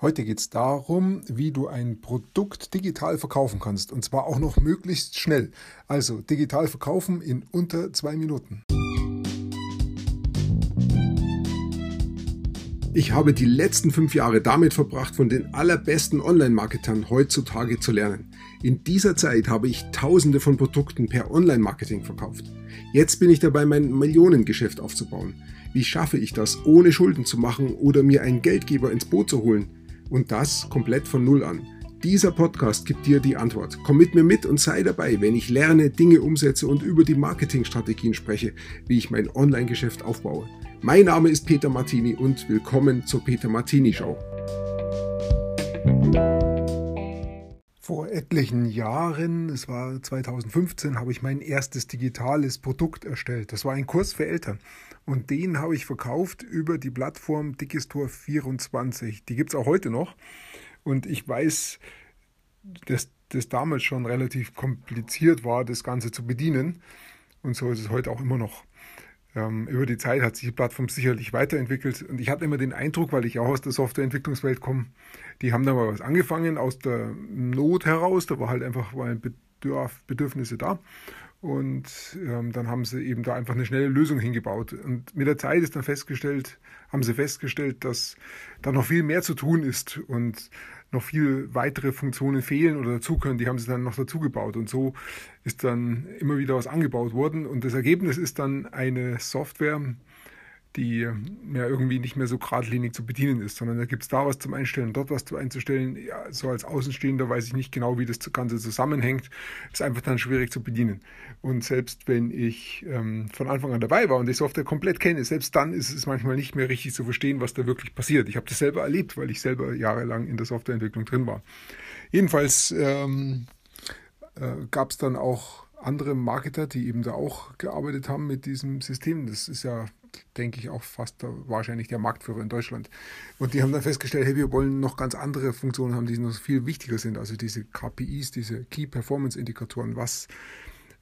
Heute geht es darum, wie du ein Produkt digital verkaufen kannst und zwar auch noch möglichst schnell. Also digital verkaufen in unter zwei Minuten. Ich habe die letzten fünf Jahre damit verbracht, von den allerbesten Online-Marketern heutzutage zu lernen. In dieser Zeit habe ich Tausende von Produkten per Online-Marketing verkauft. Jetzt bin ich dabei, mein Millionengeschäft aufzubauen. Wie schaffe ich das, ohne Schulden zu machen oder mir einen Geldgeber ins Boot zu holen? Und das komplett von Null an. Dieser Podcast gibt dir die Antwort. Komm mit mir mit und sei dabei, wenn ich lerne, Dinge umsetze und über die Marketingstrategien spreche, wie ich mein Online-Geschäft aufbaue. Mein Name ist Peter Martini und willkommen zur Peter Martini Show. Vor etlichen Jahren, es war 2015, habe ich mein erstes digitales Produkt erstellt. Das war ein Kurs für Eltern. Und den habe ich verkauft über die Plattform Digistore24. Die gibt es auch heute noch. Und ich weiß, dass das damals schon relativ kompliziert war, das Ganze zu bedienen. Und so ist es heute auch immer noch. Ähm, über die Zeit hat sich die Plattform sicherlich weiterentwickelt. Und ich hatte immer den Eindruck, weil ich auch aus der Softwareentwicklungswelt komme, die haben da mal was angefangen aus der Not heraus. Da war halt einfach mal ein Bedürf Bedürfnisse da. Und ähm, dann haben sie eben da einfach eine schnelle Lösung hingebaut. Und mit der Zeit ist dann festgestellt, haben sie festgestellt, dass da noch viel mehr zu tun ist und noch viel weitere Funktionen fehlen oder dazu können. Die haben sie dann noch dazu gebaut. Und so ist dann immer wieder was angebaut worden. Und das Ergebnis ist dann eine Software, die ja irgendwie nicht mehr so geradlinig zu bedienen ist, sondern da gibt es da was zum Einstellen, dort was einzustellen. Ja, so als Außenstehender weiß ich nicht genau, wie das Ganze zusammenhängt. Ist einfach dann schwierig zu bedienen. Und selbst wenn ich ähm, von Anfang an dabei war und die Software komplett kenne, selbst dann ist es manchmal nicht mehr richtig zu verstehen, was da wirklich passiert. Ich habe das selber erlebt, weil ich selber jahrelang in der Softwareentwicklung drin war. Jedenfalls ähm, äh, gab es dann auch andere Marketer, die eben da auch gearbeitet haben mit diesem System. Das ist ja denke ich, auch fast wahrscheinlich der Marktführer in Deutschland. Und die haben dann festgestellt, hey, wir wollen noch ganz andere Funktionen haben, die noch viel wichtiger sind. Also diese KPIs, diese Key Performance Indikatoren, was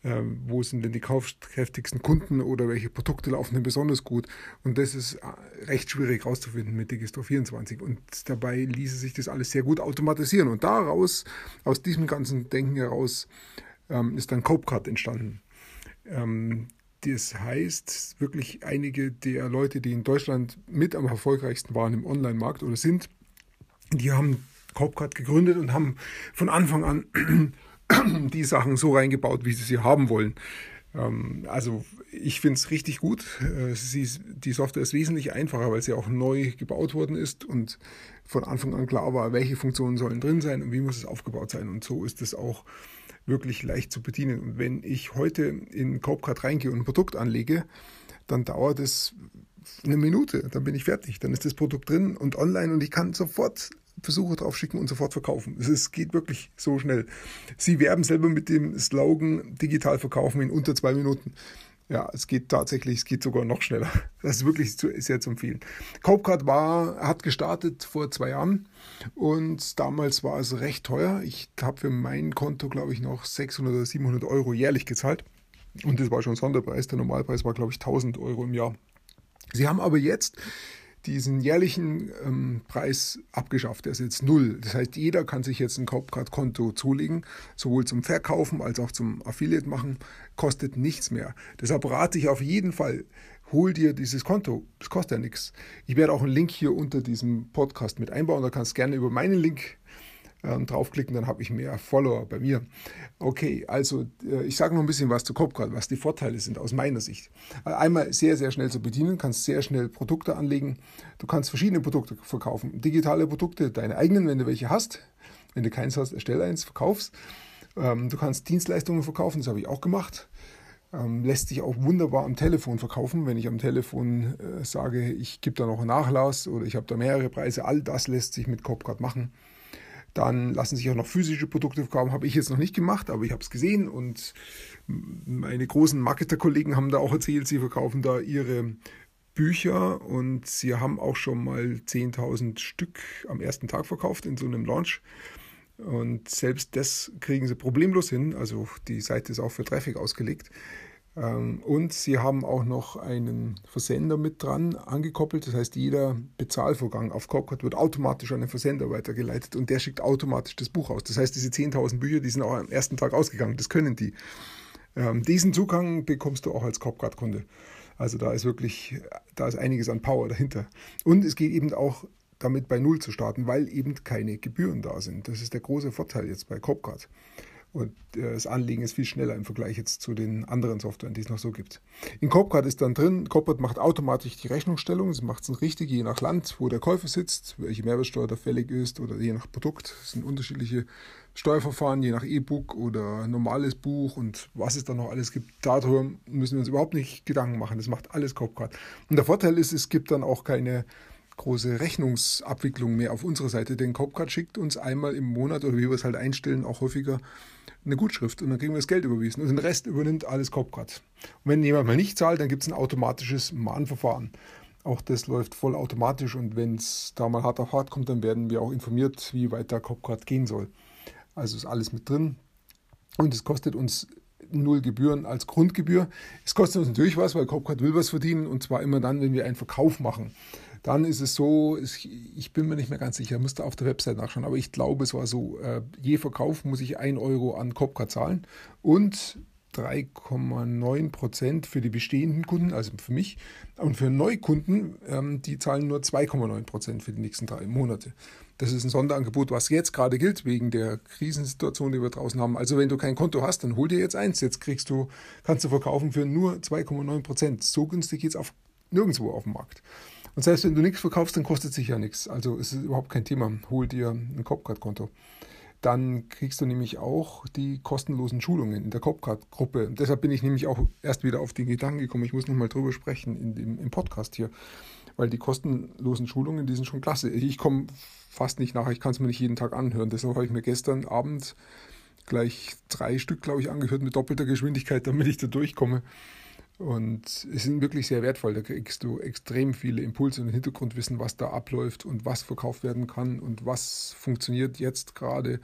äh, wo sind denn die kaufkräftigsten Kunden oder welche Produkte laufen denn besonders gut. Und das ist äh, recht schwierig herauszufinden mit Digistore 24. Und dabei ließe sich das alles sehr gut automatisieren. Und daraus, aus diesem ganzen Denken heraus, ähm, ist dann Copecard entstanden. Ähm, das heißt, wirklich einige der Leute, die in Deutschland mit am erfolgreichsten waren im Online-Markt oder sind, die haben Copcard gegründet und haben von Anfang an die Sachen so reingebaut, wie sie sie haben wollen. Ähm, also ich finde es richtig gut. Äh, die Software ist wesentlich einfacher, weil sie auch neu gebaut worden ist und von Anfang an klar war, welche Funktionen sollen drin sein und wie muss es aufgebaut sein. Und so ist es auch wirklich leicht zu bedienen. Und wenn ich heute in CopeCard reingehe und ein Produkt anlege, dann dauert es eine Minute, dann bin ich fertig. Dann ist das Produkt drin und online und ich kann sofort Versuche drauf schicken und sofort verkaufen. Es geht wirklich so schnell. Sie werben selber mit dem Slogan digital verkaufen in unter zwei Minuten. Ja, es geht tatsächlich, es geht sogar noch schneller. Das ist wirklich sehr zu empfehlen. Copecard war, hat gestartet vor zwei Jahren und damals war es recht teuer. Ich habe für mein Konto, glaube ich, noch 600 oder 700 Euro jährlich gezahlt. Und das war schon Sonderpreis. Der Normalpreis war, glaube ich, 1000 Euro im Jahr. Sie haben aber jetzt diesen jährlichen ähm, Preis abgeschafft. Der ist jetzt null. Das heißt, jeder kann sich jetzt ein Copcard-Konto zulegen, sowohl zum Verkaufen als auch zum Affiliate machen. Kostet nichts mehr. Deshalb rate ich auf jeden Fall, hol dir dieses Konto. Das kostet ja nichts. Ich werde auch einen Link hier unter diesem Podcast mit einbauen. Da kannst du gerne über meinen Link ähm, draufklicken, dann habe ich mehr Follower bei mir. Okay, also äh, ich sage noch ein bisschen was zu Copcard, was die Vorteile sind aus meiner Sicht. Äh, einmal sehr, sehr schnell zu bedienen, kannst sehr schnell Produkte anlegen. Du kannst verschiedene Produkte verkaufen. Digitale Produkte, deine eigenen, wenn du welche hast. Wenn du keins hast, erstell eins, verkaufst. Ähm, du kannst Dienstleistungen verkaufen, das habe ich auch gemacht. Ähm, lässt sich auch wunderbar am Telefon verkaufen. Wenn ich am Telefon äh, sage, ich gebe da noch einen Nachlass oder ich habe da mehrere Preise, all das lässt sich mit Copcard machen. Dann lassen sich auch noch physische Produkte verkaufen. Habe ich jetzt noch nicht gemacht, aber ich habe es gesehen und meine großen Marketerkollegen haben da auch erzählt, sie verkaufen da ihre Bücher und sie haben auch schon mal 10.000 Stück am ersten Tag verkauft in so einem Launch. Und selbst das kriegen sie problemlos hin. Also die Seite ist auch für Traffic ausgelegt. Ähm, und sie haben auch noch einen Versender mit dran angekoppelt. Das heißt, jeder Bezahlvorgang auf CopCard wird automatisch an den Versender weitergeleitet und der schickt automatisch das Buch aus. Das heißt, diese 10.000 Bücher, die sind auch am ersten Tag ausgegangen. Das können die. Ähm, diesen Zugang bekommst du auch als CopCard-Kunde. Also da ist wirklich, da ist einiges an Power dahinter. Und es geht eben auch damit bei Null zu starten, weil eben keine Gebühren da sind. Das ist der große Vorteil jetzt bei CopCard. Und äh, das Anlegen ist viel schneller im Vergleich jetzt zu den anderen Softwaren, die es noch so gibt. In Copcard ist dann drin, Copcard macht automatisch die Rechnungsstellung. Sie macht es richtig, je nach Land, wo der Käufer sitzt, welche Mehrwertsteuer da fällig ist oder je nach Produkt. Es sind unterschiedliche Steuerverfahren, je nach E-Book oder normales Buch und was es da noch alles gibt. Darüber müssen wir uns überhaupt nicht Gedanken machen. Das macht alles Copcard. Und der Vorteil ist, es gibt dann auch keine große Rechnungsabwicklung mehr auf unserer Seite, denn Copcard schickt uns einmal im Monat oder wie wir es halt einstellen, auch häufiger eine Gutschrift und dann kriegen wir das Geld überwiesen und den Rest übernimmt alles Copcard. Und wenn jemand mal nicht zahlt, dann gibt es ein automatisches Mahnverfahren. Auch das läuft voll automatisch und wenn es da mal hart auf hart kommt, dann werden wir auch informiert, wie weit der Copcard gehen soll. Also ist alles mit drin und es kostet uns null Gebühren als Grundgebühr. Es kostet uns natürlich was, weil Copcard will was verdienen und zwar immer dann, wenn wir einen Verkauf machen. Dann ist es so, ich bin mir nicht mehr ganz sicher, müsste auf der Website nachschauen, aber ich glaube, es war so, äh, je Verkauf muss ich 1 Euro an Copcard zahlen und 3,9 Prozent für die bestehenden Kunden, also für mich. Und für Neukunden, ähm, die zahlen nur 2,9 Prozent für die nächsten drei Monate. Das ist ein Sonderangebot, was jetzt gerade gilt, wegen der Krisensituation, die wir draußen haben. Also wenn du kein Konto hast, dann hol dir jetzt eins. Jetzt kriegst du, kannst du verkaufen für nur 2,9 Prozent. So günstig geht es auf, nirgendwo auf dem Markt. Und selbst wenn du nichts verkaufst, dann kostet sich ja nichts. Also es ist überhaupt kein Thema. Hol dir ein Copcard-Konto. Dann kriegst du nämlich auch die kostenlosen Schulungen in der Copcard-Gruppe. Deshalb bin ich nämlich auch erst wieder auf den Gedanken gekommen, ich muss nochmal drüber sprechen in dem, im Podcast hier. Weil die kostenlosen Schulungen, die sind schon klasse. Ich komme fast nicht nach, ich kann es mir nicht jeden Tag anhören. Deshalb habe ich mir gestern Abend gleich drei Stück, glaube ich, angehört mit doppelter Geschwindigkeit, damit ich da durchkomme. Und es sind wirklich sehr wertvoll. Da kriegst du extrem viele Impulse und Hintergrundwissen, was da abläuft und was verkauft werden kann und was funktioniert jetzt gerade,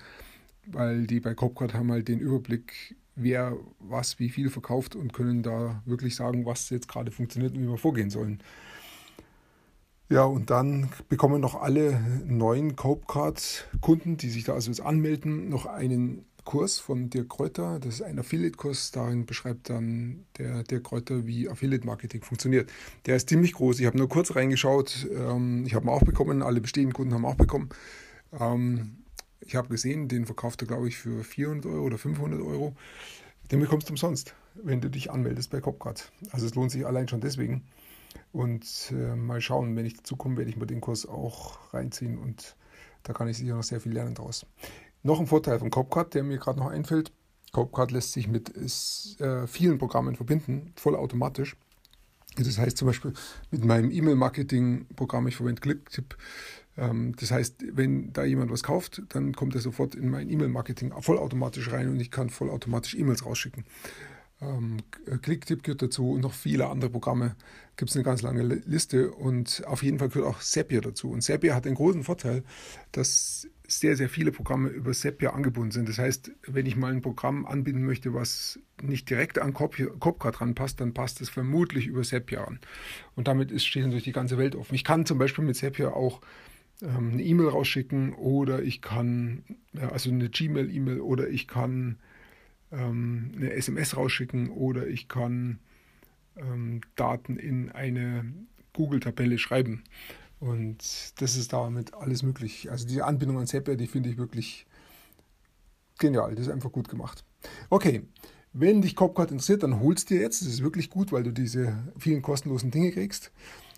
weil die bei Copcard haben halt den Überblick, wer was wie viel verkauft und können da wirklich sagen, was jetzt gerade funktioniert und wie wir vorgehen sollen. Ja, und dann bekommen noch alle neuen Copecard-Kunden, die sich da also jetzt anmelden, noch einen Kurs von Dirk Kräuter. Das ist ein Affiliate-Kurs. Darin beschreibt dann der Dirk Kräuter, wie Affiliate-Marketing funktioniert. Der ist ziemlich groß. Ich habe nur kurz reingeschaut. Ähm, ich habe ihn auch bekommen. Alle bestehenden Kunden haben auch bekommen. Ähm, ich habe gesehen, den verkauft er, glaube ich, für 400 Euro oder 500 Euro. Den bekommst du umsonst, wenn du dich anmeldest bei Copcard. Also es lohnt sich allein schon deswegen. Und äh, mal schauen, wenn ich dazu komme, werde ich mir den Kurs auch reinziehen und da kann ich sicher noch sehr viel lernen draus. Noch ein Vorteil von Copcard, der mir gerade noch einfällt. Copcard lässt sich mit äh, vielen Programmen verbinden, vollautomatisch. Das heißt zum Beispiel mit meinem E-Mail-Marketing-Programm, ich verwende Clicktip. Ähm, das heißt, wenn da jemand was kauft, dann kommt er sofort in mein E-Mail-Marketing vollautomatisch rein und ich kann vollautomatisch E-Mails rausschicken. Ähm, Clicktip gehört dazu und noch viele andere Programme. Gibt es eine ganz lange Liste und auf jeden Fall gehört auch Zapier dazu. Und Zapier hat den großen Vorteil, dass sehr, sehr viele Programme über Zapier angebunden sind. Das heißt, wenn ich mal ein Programm anbieten möchte, was nicht direkt an Copcard ranpasst, dann passt es vermutlich über Zapier an. Und damit ist, steht natürlich die ganze Welt offen. Ich kann zum Beispiel mit Zapier auch ähm, eine E-Mail rausschicken oder ich kann, also eine Gmail-E-Mail oder ich kann ähm, eine SMS rausschicken oder ich kann ähm, Daten in eine Google-Tabelle schreiben. Und das ist damit alles möglich. Also die Anbindung an Zapier, die finde ich wirklich genial. Das ist einfach gut gemacht. Okay, wenn dich Copcard interessiert, dann holst dir jetzt. Das ist wirklich gut, weil du diese vielen kostenlosen Dinge kriegst.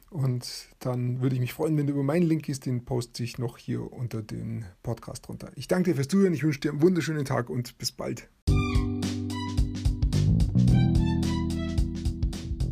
Und dann würde ich mich freuen, wenn du über meinen Link gehst. Den poste ich noch hier unter den Podcast drunter. Ich danke dir fürs Zuhören. Ich wünsche dir einen wunderschönen Tag und bis bald.